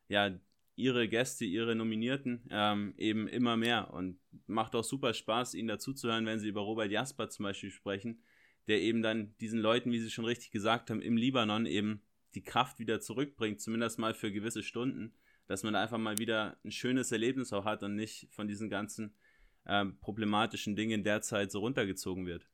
ja ihre Gäste, ihre Nominierten ähm, eben immer mehr und macht auch super Spaß, ihnen dazuzuhören, wenn sie über Robert Jasper zum Beispiel sprechen, der eben dann diesen Leuten, wie sie schon richtig gesagt haben, im Libanon eben die Kraft wieder zurückbringt, zumindest mal für gewisse Stunden, dass man einfach mal wieder ein schönes Erlebnis auch hat und nicht von diesen ganzen ähm, problematischen Dingen derzeit so runtergezogen wird.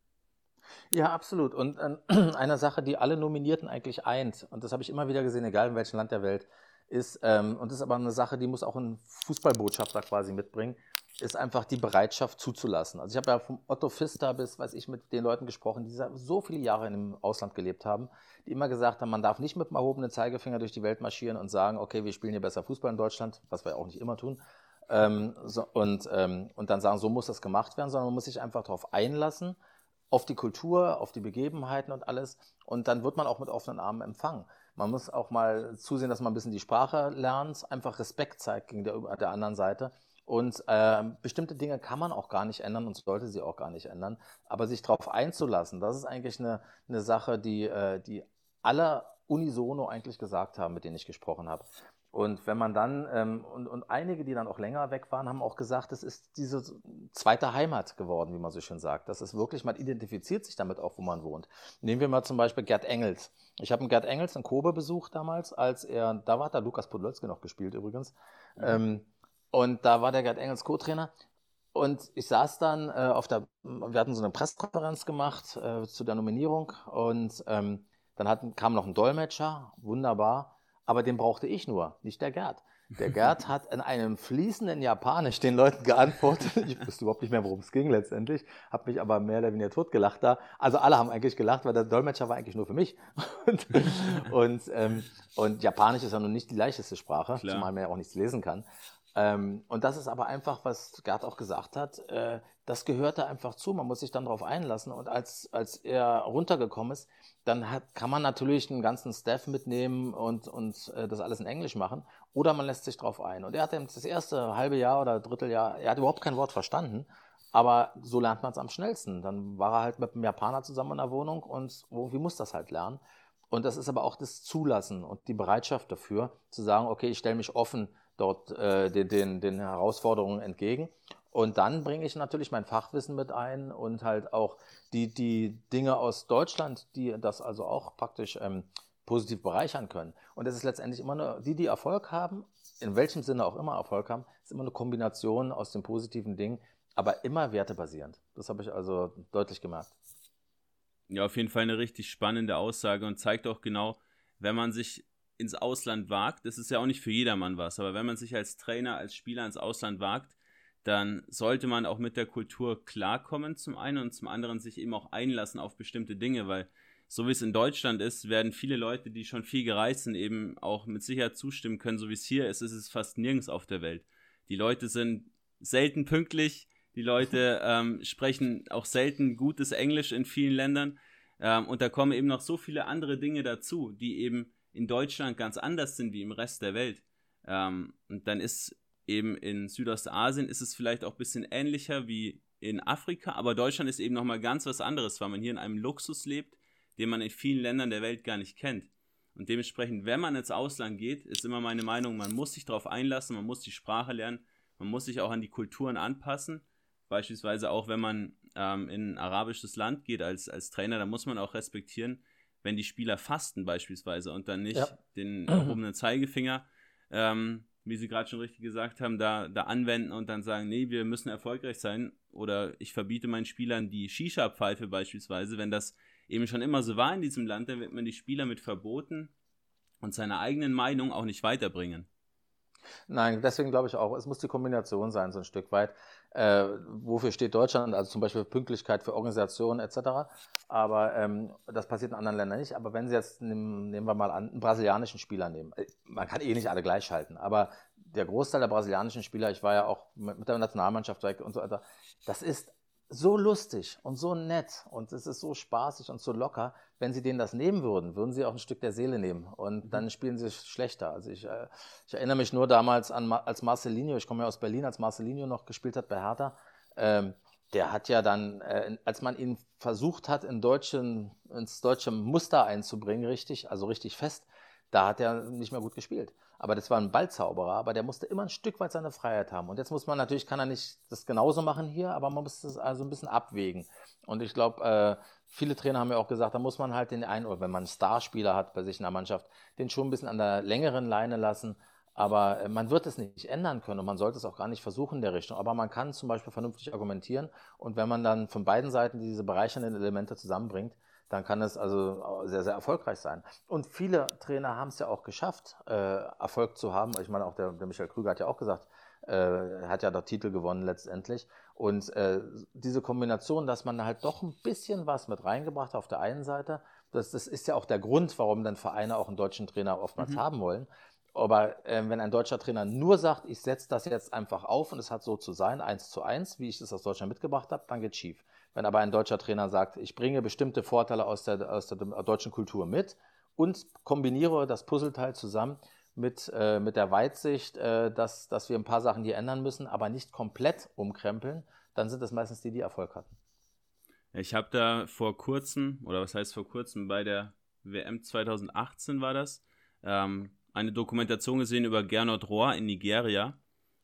Ja, absolut. Und äh, eine Sache, die alle Nominierten eigentlich eint, und das habe ich immer wieder gesehen, egal in welchem Land der Welt, ist, ähm, und das ist aber eine Sache, die muss auch ein Fußballbotschafter quasi mitbringen, ist einfach die Bereitschaft zuzulassen. Also ich habe ja vom Otto Pfister bis, weiß ich, mit den Leuten gesprochen, die so viele Jahre in dem Ausland gelebt haben, die immer gesagt haben, man darf nicht mit dem erhobenen Zeigefinger durch die Welt marschieren und sagen, okay, wir spielen hier besser Fußball in Deutschland, was wir auch nicht immer tun, ähm, so, und, ähm, und dann sagen, so muss das gemacht werden, sondern man muss sich einfach darauf einlassen, auf die Kultur, auf die Begebenheiten und alles. Und dann wird man auch mit offenen Armen empfangen. Man muss auch mal zusehen, dass man ein bisschen die Sprache lernt, einfach Respekt zeigt gegen der, der anderen Seite. Und äh, bestimmte Dinge kann man auch gar nicht ändern und sollte sie auch gar nicht ändern. Aber sich darauf einzulassen, das ist eigentlich eine, eine Sache, die, äh, die alle unisono eigentlich gesagt haben, mit denen ich gesprochen habe. Und wenn man dann, ähm, und, und einige, die dann auch länger weg waren, haben auch gesagt, es ist diese zweite Heimat geworden, wie man so schön sagt. Das ist wirklich, man identifiziert sich damit auch, wo man wohnt. Nehmen wir mal zum Beispiel Gerd Engels. Ich habe einen Gerd Engels in Kobe besucht damals, als er, da war da Lukas Podolski noch gespielt übrigens. Mhm. Ähm, und da war der Gerd Engels Co-Trainer. Und ich saß dann äh, auf der, wir hatten so eine Pressekonferenz gemacht äh, zu der Nominierung und ähm, dann hatten, kam noch ein Dolmetscher, wunderbar. Aber den brauchte ich nur, nicht der Gerd. Der Gerd hat in einem fließenden Japanisch den Leuten geantwortet. Ich wusste überhaupt nicht mehr, worum es ging letztendlich, habe mich aber mehr oder weniger totgelacht da. Also alle haben eigentlich gelacht, weil der Dolmetscher war eigentlich nur für mich. Und, und, ähm, und Japanisch ist ja nun nicht die leichteste Sprache, Klar. zumal man ja auch nichts lesen kann. Ähm, und das ist aber einfach, was Gerd auch gesagt hat, äh, das gehörte einfach zu. Man muss sich dann darauf einlassen. Und als, als er runtergekommen ist, dann hat, kann man natürlich einen ganzen Staff mitnehmen und, und äh, das alles in Englisch machen. Oder man lässt sich darauf ein. Und er hat das erste halbe Jahr oder Dritteljahr, er hat überhaupt kein Wort verstanden. Aber so lernt man es am schnellsten. Dann war er halt mit einem Japaner zusammen in der Wohnung und irgendwie muss das halt lernen. Und das ist aber auch das Zulassen und die Bereitschaft dafür, zu sagen, okay, ich stelle mich offen dort äh, den, den, den Herausforderungen entgegen. Und dann bringe ich natürlich mein Fachwissen mit ein und halt auch die, die Dinge aus Deutschland, die das also auch praktisch ähm, positiv bereichern können. Und es ist letztendlich immer nur, die, die Erfolg haben, in welchem Sinne auch immer Erfolg haben, ist immer eine Kombination aus den positiven Dingen, aber immer wertebasierend. Das habe ich also deutlich gemerkt. Ja, auf jeden Fall eine richtig spannende Aussage und zeigt auch genau, wenn man sich ins Ausland wagt, das ist ja auch nicht für jedermann was, aber wenn man sich als Trainer, als Spieler ins Ausland wagt, dann sollte man auch mit der Kultur klarkommen zum einen und zum anderen sich eben auch einlassen auf bestimmte Dinge, weil so wie es in Deutschland ist, werden viele Leute, die schon viel gereist sind, eben auch mit Sicherheit zustimmen können, so wie es hier ist, ist es fast nirgends auf der Welt. Die Leute sind selten pünktlich, die Leute ähm, sprechen auch selten gutes Englisch in vielen Ländern ähm, und da kommen eben noch so viele andere Dinge dazu, die eben in Deutschland ganz anders sind wie im Rest der Welt. Ähm, und dann ist eben in Südostasien ist es vielleicht auch ein bisschen ähnlicher wie in Afrika, aber Deutschland ist eben nochmal ganz was anderes, weil man hier in einem Luxus lebt, den man in vielen Ländern der Welt gar nicht kennt. Und dementsprechend, wenn man ins Ausland geht, ist immer meine Meinung, man muss sich darauf einlassen, man muss die Sprache lernen, man muss sich auch an die Kulturen anpassen. Beispielsweise auch, wenn man ähm, in ein arabisches Land geht als, als Trainer, da muss man auch respektieren, wenn die Spieler fasten beispielsweise und dann nicht ja. den erhobenen Zeigefinger, ähm, wie Sie gerade schon richtig gesagt haben, da, da anwenden und dann sagen, nee, wir müssen erfolgreich sein oder ich verbiete meinen Spielern die Shisha-Pfeife beispielsweise, wenn das eben schon immer so war in diesem Land, dann wird man die Spieler mit verboten und seiner eigenen Meinung auch nicht weiterbringen. Nein, deswegen glaube ich auch, es muss die Kombination sein, so ein Stück weit. Äh, wofür steht Deutschland? Also zum Beispiel Pünktlichkeit für Organisationen etc. Aber ähm, das passiert in anderen Ländern nicht. Aber wenn Sie jetzt, nehmen, nehmen wir mal an, einen brasilianischen Spieler nehmen. Äh, man kann eh nicht alle gleich schalten, aber der Großteil der brasilianischen Spieler, ich war ja auch mit der Nationalmannschaft weg und so weiter, das ist so lustig und so nett und es ist so spaßig und so locker. Wenn sie denen das nehmen würden, würden sie auch ein Stück der Seele nehmen und mhm. dann spielen sie schlechter. Also ich, äh, ich erinnere mich nur damals an, als Marcelinho, ich komme ja aus Berlin, als Marcelinho noch gespielt hat bei Hertha, ähm, der hat ja dann, äh, als man ihn versucht hat, in deutschen, ins deutsche Muster einzubringen, richtig, also richtig fest, da hat er nicht mehr gut gespielt. Aber das war ein Ballzauberer, aber der musste immer ein Stück weit seine Freiheit haben. Und jetzt muss man natürlich, kann er nicht das genauso machen hier, aber man muss das also ein bisschen abwägen. Und ich glaube, äh, viele Trainer haben ja auch gesagt, da muss man halt den einen, oder wenn man einen Starspieler hat bei sich in der Mannschaft, den schon ein bisschen an der längeren Leine lassen. Aber äh, man wird es nicht ändern können und man sollte es auch gar nicht versuchen in der Richtung. Aber man kann zum Beispiel vernünftig argumentieren und wenn man dann von beiden Seiten diese bereichernden Elemente zusammenbringt, dann kann es also sehr, sehr erfolgreich sein. Und viele Trainer haben es ja auch geschafft, äh, Erfolg zu haben. Ich meine, auch der, der Michael Krüger hat ja auch gesagt, äh, hat ja der Titel gewonnen letztendlich. Und äh, diese Kombination, dass man halt doch ein bisschen was mit reingebracht hat auf der einen Seite, das, das ist ja auch der Grund, warum dann Vereine auch einen deutschen Trainer oftmals mhm. haben wollen. Aber äh, wenn ein deutscher Trainer nur sagt, ich setze das jetzt einfach auf und es hat so zu sein, eins zu eins, wie ich es aus Deutschland mitgebracht habe, dann geht schief. Wenn aber ein deutscher Trainer sagt, ich bringe bestimmte Vorteile aus der, aus der deutschen Kultur mit und kombiniere das Puzzleteil zusammen mit, äh, mit der Weitsicht, äh, dass, dass wir ein paar Sachen hier ändern müssen, aber nicht komplett umkrempeln, dann sind das meistens die, die Erfolg hatten. Ich habe da vor kurzem, oder was heißt vor kurzem, bei der WM 2018 war das, ähm, eine Dokumentation gesehen über Gernot Rohr in Nigeria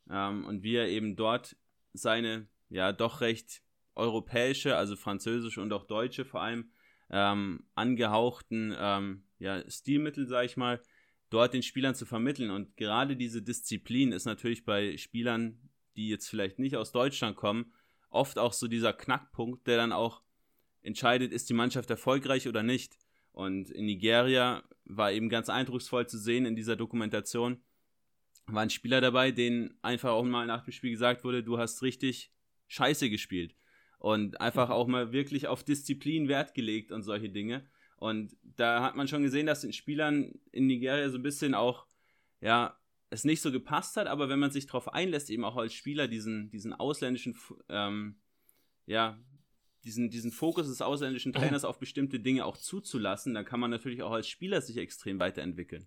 ähm, und wie er eben dort seine ja doch recht europäische, also französische und auch deutsche vor allem, ähm, angehauchten ähm, ja, Stilmittel, sage ich mal, dort den Spielern zu vermitteln. Und gerade diese Disziplin ist natürlich bei Spielern, die jetzt vielleicht nicht aus Deutschland kommen, oft auch so dieser Knackpunkt, der dann auch entscheidet, ist die Mannschaft erfolgreich oder nicht. Und in Nigeria war eben ganz eindrucksvoll zu sehen in dieser Dokumentation, waren Spieler dabei, denen einfach auch mal nach dem Spiel gesagt wurde, du hast richtig scheiße gespielt und einfach mhm. auch mal wirklich auf Disziplin Wert gelegt und solche Dinge. Und da hat man schon gesehen, dass den Spielern in Nigeria so ein bisschen auch, ja, es nicht so gepasst hat, aber wenn man sich darauf einlässt, eben auch als Spieler diesen, diesen ausländischen, ähm, ja, diesen, diesen Fokus des ausländischen Trainers auf bestimmte Dinge auch zuzulassen, dann kann man natürlich auch als Spieler sich extrem weiterentwickeln.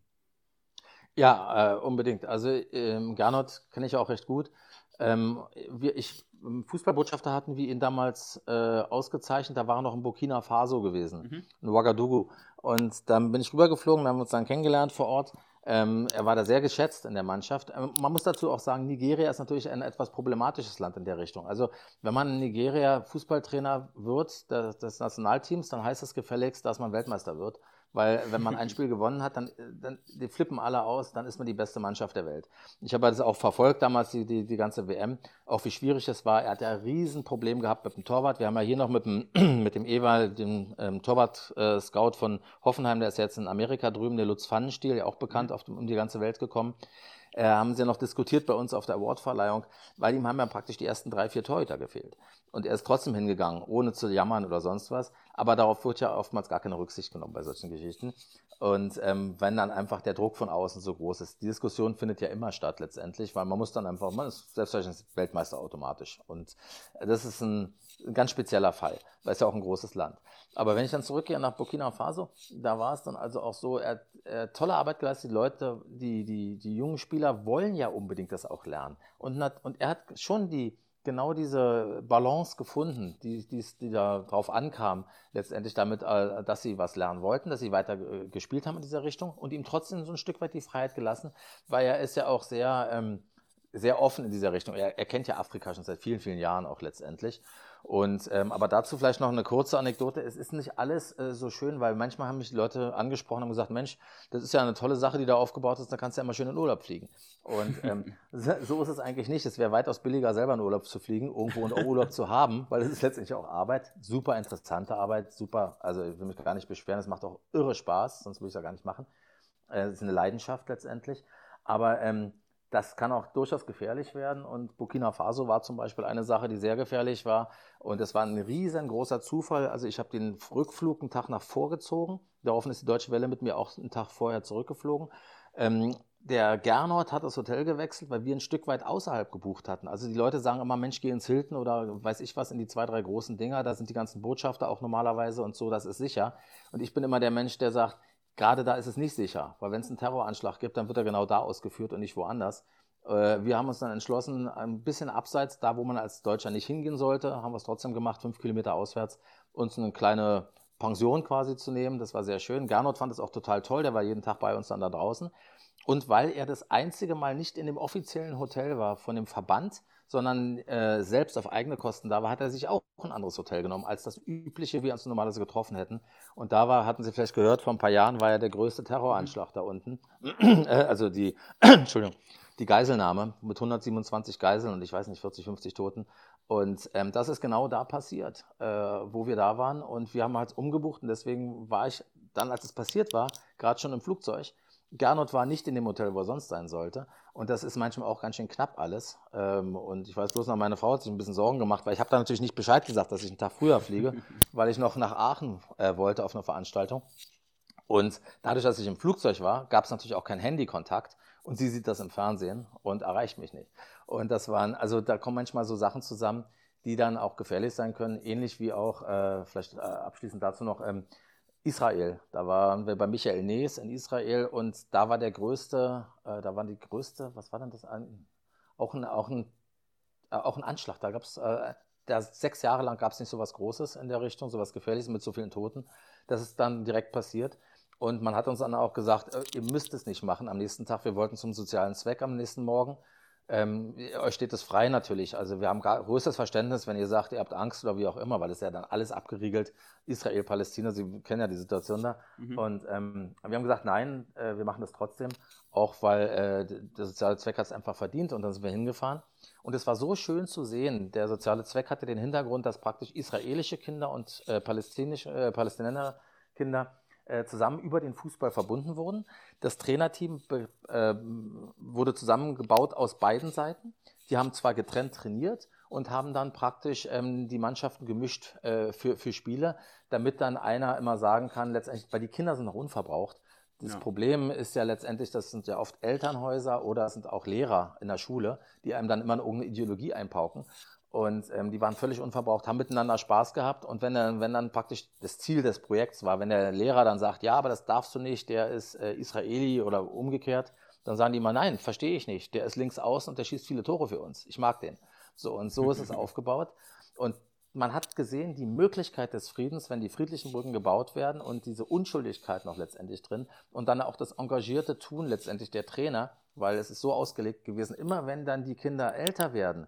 Ja, äh, unbedingt. Also ähm, Gernot kenne ich auch recht gut. Ähm, wir, ich Fußballbotschafter hatten wir ihn damals äh, ausgezeichnet. Da war er noch in Burkina Faso gewesen, mhm. in Ouagadougou. Und dann bin ich rübergeflogen, wir haben uns dann kennengelernt vor Ort. Ähm, er war da sehr geschätzt in der Mannschaft. Ähm, man muss dazu auch sagen, Nigeria ist natürlich ein etwas problematisches Land in der Richtung. Also wenn man in Nigeria Fußballtrainer wird des, des Nationalteams, dann heißt das gefälligst, dass man Weltmeister wird weil wenn man ein Spiel gewonnen hat, dann, dann die flippen alle aus, dann ist man die beste Mannschaft der Welt. Ich habe das auch verfolgt damals, die, die, die ganze WM, auch wie schwierig es war. Er hat ja ein Riesenproblem gehabt mit dem Torwart. Wir haben ja hier noch mit dem, mit dem Ewald, dem ähm, Torwart-Scout äh, von Hoffenheim, der ist jetzt in Amerika drüben, der Lutz Pfannenstiel, ja auch bekannt, auf, um die ganze Welt gekommen. Äh, haben sie ja noch diskutiert bei uns auf der Awardverleihung, weil ihm haben ja praktisch die ersten drei, vier Torhüter gefehlt. Und er ist trotzdem hingegangen, ohne zu jammern oder sonst was. Aber darauf wird ja oftmals gar keine Rücksicht genommen bei solchen Geschichten. Und ähm, wenn dann einfach der Druck von außen so groß ist, die Diskussion findet ja immer statt letztendlich, weil man muss dann einfach, man ist selbstverständlich Weltmeister automatisch. Und das ist ein, ein ganz spezieller Fall, weil es ja auch ein großes Land. Aber wenn ich dann zurückgehe nach Burkina Faso, da war es dann also auch so, er, er tolle Arbeit geleistet, die Leute, die, die, die jungen Spieler wollen ja unbedingt das auch lernen. Und, und er hat schon die, genau diese Balance gefunden, die, die, die darauf ankam, letztendlich damit, äh, dass sie was lernen wollten, dass sie weiter äh, gespielt haben in dieser Richtung und ihm trotzdem so ein Stück weit die Freiheit gelassen, weil er ist ja auch sehr, ähm, sehr offen in dieser Richtung. Er, er kennt ja Afrika schon seit vielen, vielen Jahren auch letztendlich. Und ähm, aber dazu vielleicht noch eine kurze Anekdote. Es ist nicht alles äh, so schön, weil manchmal haben mich Leute angesprochen und gesagt, Mensch, das ist ja eine tolle Sache, die da aufgebaut ist, da kannst du ja immer schön in Urlaub fliegen. Und ähm, so ist es eigentlich nicht. Es wäre weitaus billiger, selber in Urlaub zu fliegen, irgendwo auch Urlaub zu haben, weil es ist letztendlich auch Arbeit. Super interessante Arbeit, super, also ich will mich gar nicht beschweren, es macht auch irre Spaß, sonst würde ich es ja gar nicht machen. Äh, es ist eine Leidenschaft letztendlich. Aber ähm, das kann auch durchaus gefährlich werden. Und Burkina Faso war zum Beispiel eine Sache, die sehr gefährlich war. Und das war ein riesengroßer Zufall. Also ich habe den Rückflug einen Tag nach vorgezogen. Daraufhin ist die Deutsche Welle mit mir auch einen Tag vorher zurückgeflogen. Ähm, der Gernot hat das Hotel gewechselt, weil wir ein Stück weit außerhalb gebucht hatten. Also die Leute sagen immer, Mensch, geh ins Hilton oder weiß ich was, in die zwei, drei großen Dinger. Da sind die ganzen Botschafter auch normalerweise und so, das ist sicher. Und ich bin immer der Mensch, der sagt, gerade da ist es nicht sicher, weil wenn es einen Terroranschlag gibt, dann wird er genau da ausgeführt und nicht woanders. Äh, wir haben uns dann entschlossen, ein bisschen abseits, da wo man als Deutscher nicht hingehen sollte, haben wir es trotzdem gemacht, fünf Kilometer auswärts, uns eine kleine Pension quasi zu nehmen. Das war sehr schön. Gernot fand es auch total toll, der war jeden Tag bei uns dann da draußen. Und weil er das einzige Mal nicht in dem offiziellen Hotel war von dem Verband, sondern äh, selbst auf eigene Kosten da war, hat er sich auch ein anderes Hotel genommen, als das übliche, wie wir uns normalerweise getroffen hätten. Und da war, hatten Sie vielleicht gehört, vor ein paar Jahren war ja der größte Terroranschlag da unten. Äh, also die, Entschuldigung, die Geiselnahme mit 127 Geiseln und ich weiß nicht, 40, 50 Toten. Und ähm, das ist genau da passiert, äh, wo wir da waren. Und wir haben halt umgebucht und deswegen war ich dann, als es passiert war, gerade schon im Flugzeug Gernot war nicht in dem Hotel, wo er sonst sein sollte. Und das ist manchmal auch ganz schön knapp alles. Ähm, und ich weiß bloß noch, meine Frau hat sich ein bisschen Sorgen gemacht, weil ich habe da natürlich nicht Bescheid gesagt, dass ich einen Tag früher fliege, weil ich noch nach Aachen äh, wollte auf eine Veranstaltung. Und dadurch, dass ich im Flugzeug war, gab es natürlich auch keinen Handykontakt. Und sie sieht das im Fernsehen und erreicht mich nicht. Und das waren, also da kommen manchmal so Sachen zusammen, die dann auch gefährlich sein können. Ähnlich wie auch, äh, vielleicht äh, abschließend dazu noch, ähm, Israel. Da waren wir bei Michael Nees in Israel und da war der größte, äh, da war die größte, was war denn das? Auch ein, auch ein, äh, auch ein Anschlag. Da gab es, äh, sechs Jahre lang gab es nicht so was Großes in der Richtung, so was Gefährliches mit so vielen Toten. Das ist dann direkt passiert. Und man hat uns dann auch gesagt, äh, ihr müsst es nicht machen am nächsten Tag. Wir wollten zum sozialen Zweck am nächsten Morgen. Ähm, euch steht es frei natürlich. Also wir haben größtes Verständnis, wenn ihr sagt, ihr habt Angst oder wie auch immer, weil es ja dann alles abgeriegelt. Israel, Palästina, Sie kennen ja die Situation da. Mhm. Und ähm, wir haben gesagt, nein, äh, wir machen das trotzdem, auch weil äh, der soziale Zweck hat es einfach verdient und dann sind wir hingefahren. Und es war so schön zu sehen. Der soziale Zweck hatte den Hintergrund, dass praktisch israelische Kinder und äh, palästinische, äh, Palästinenser Kinder zusammen über den Fußball verbunden wurden. Das Trainerteam äh, wurde zusammengebaut aus beiden Seiten. Die haben zwar getrennt trainiert und haben dann praktisch ähm, die Mannschaften gemischt äh, für, für Spiele, damit dann einer immer sagen kann, letztendlich, weil die Kinder sind noch unverbraucht. Das ja. Problem ist ja letztendlich, das sind ja oft Elternhäuser oder es sind auch Lehrer in der Schule, die einem dann immer eine Ideologie einpauken. Und ähm, die waren völlig unverbraucht, haben miteinander Spaß gehabt. Und wenn dann, wenn dann praktisch das Ziel des Projekts war, wenn der Lehrer dann sagt, ja, aber das darfst du nicht, der ist äh, Israeli oder umgekehrt, dann sagen die immer, nein, verstehe ich nicht. Der ist links außen und der schießt viele Tore für uns. Ich mag den. So, und so ist es aufgebaut. Und man hat gesehen, die Möglichkeit des Friedens, wenn die friedlichen Brücken gebaut werden und diese Unschuldigkeit noch letztendlich drin und dann auch das engagierte Tun letztendlich der Trainer, weil es ist so ausgelegt gewesen, immer wenn dann die Kinder älter werden,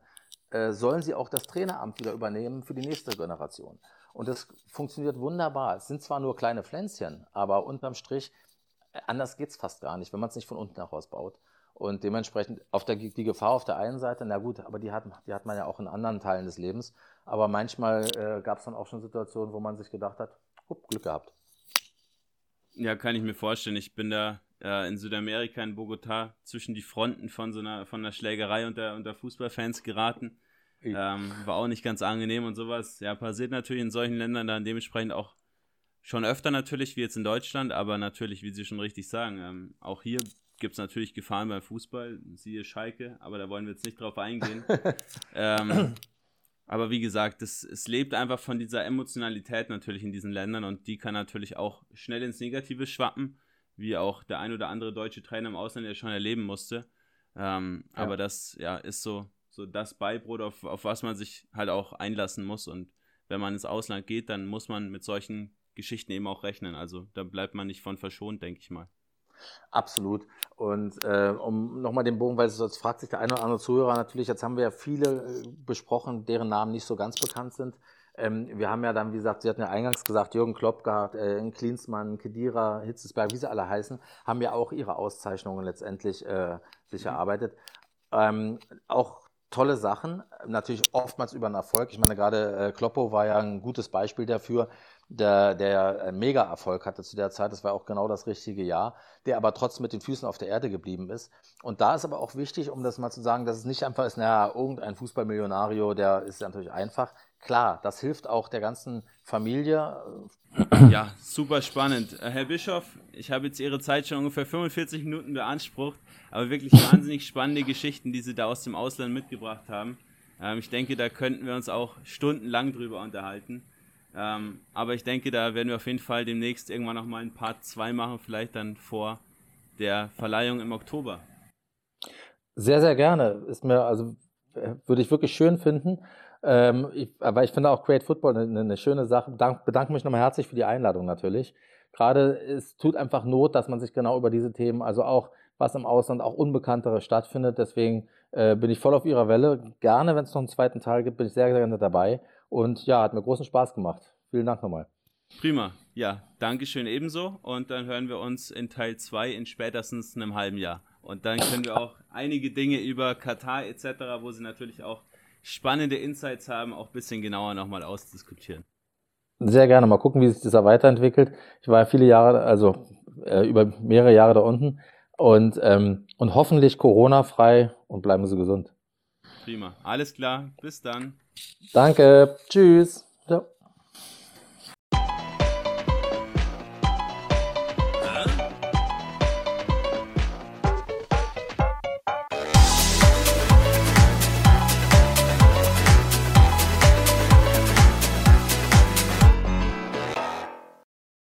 sollen sie auch das Traineramt wieder übernehmen für die nächste Generation. Und das funktioniert wunderbar. Es sind zwar nur kleine Pflänzchen, aber unterm Strich, äh, anders geht es fast gar nicht, wenn man es nicht von unten heraus baut. Und dementsprechend auf der, die Gefahr auf der einen Seite, na gut, aber die hat, die hat man ja auch in anderen Teilen des Lebens. Aber manchmal äh, gab es dann auch schon Situationen, wo man sich gedacht hat, hup, Glück gehabt. Ja, kann ich mir vorstellen. Ich bin da äh, in Südamerika, in Bogotá, zwischen die Fronten von so einer, von einer Schlägerei unter, unter Fußballfans geraten. Ähm, war auch nicht ganz angenehm und sowas. Ja, passiert natürlich in solchen Ländern dann dementsprechend auch schon öfter natürlich, wie jetzt in Deutschland, aber natürlich, wie Sie schon richtig sagen, ähm, auch hier gibt es natürlich Gefahren beim Fußball, siehe Schalke, aber da wollen wir jetzt nicht drauf eingehen. ähm, aber wie gesagt, das, es lebt einfach von dieser Emotionalität natürlich in diesen Ländern und die kann natürlich auch schnell ins Negative schwappen wie auch der ein oder andere deutsche Trainer im Ausland ja schon erleben musste. Ähm, ja. Aber das ja, ist so, so das Beibrot, auf, auf was man sich halt auch einlassen muss. Und wenn man ins Ausland geht, dann muss man mit solchen Geschichten eben auch rechnen. Also da bleibt man nicht von verschont, denke ich mal. Absolut. Und äh, um nochmal den Bogen, weil sonst fragt sich der eine oder andere Zuhörer natürlich, jetzt haben wir ja viele äh, besprochen, deren Namen nicht so ganz bekannt sind. Ähm, wir haben ja dann, wie gesagt, Sie hatten ja eingangs gesagt, Jürgen Klopp gehabt, äh, Klinsmann, Kedira, Hitzesberg, wie sie alle heißen, haben ja auch ihre Auszeichnungen letztendlich äh, sich mhm. erarbeitet. Ähm, auch tolle Sachen, natürlich oftmals über einen Erfolg. Ich meine, gerade äh, Kloppo war ja ein gutes Beispiel dafür, der, der Mega-Erfolg hatte zu der Zeit. Das war auch genau das richtige Jahr, der aber trotzdem mit den Füßen auf der Erde geblieben ist. Und da ist aber auch wichtig, um das mal zu sagen, dass es nicht einfach ist, naja, irgendein Fußballmillionario, der ist natürlich einfach. Klar, das hilft auch der ganzen Familie. Ja, super spannend. Herr Bischof, ich habe jetzt Ihre Zeit schon ungefähr 45 Minuten beansprucht, aber wirklich wahnsinnig spannende Geschichten, die Sie da aus dem Ausland mitgebracht haben. Ähm, ich denke, da könnten wir uns auch stundenlang drüber unterhalten. Ähm, aber ich denke, da werden wir auf jeden Fall demnächst irgendwann nochmal ein Part 2 machen, vielleicht dann vor der Verleihung im Oktober. Sehr, sehr gerne. Ist mir, also würde ich wirklich schön finden. Ähm, ich, aber ich finde auch Create Football eine, eine schöne Sache. Dank, bedanke mich nochmal herzlich für die Einladung natürlich. Gerade es tut einfach Not, dass man sich genau über diese Themen, also auch was im Ausland auch Unbekanntere stattfindet. Deswegen äh, bin ich voll auf Ihrer Welle. Gerne, wenn es noch einen zweiten Teil gibt, bin ich sehr, sehr gerne dabei. Und ja, hat mir großen Spaß gemacht. Vielen Dank nochmal. Prima. Ja, Dankeschön ebenso. Und dann hören wir uns in Teil 2 in spätestens einem halben Jahr. Und dann können wir auch einige Dinge über Katar etc., wo Sie natürlich auch spannende Insights haben, auch ein bisschen genauer nochmal ausdiskutieren. Sehr gerne. Mal gucken, wie sich das da weiterentwickelt. Ich war ja viele Jahre, also äh, über mehrere Jahre da unten und, ähm, und hoffentlich Corona-frei und bleiben Sie gesund. Prima. Alles klar. Bis dann. Danke. Tschüss.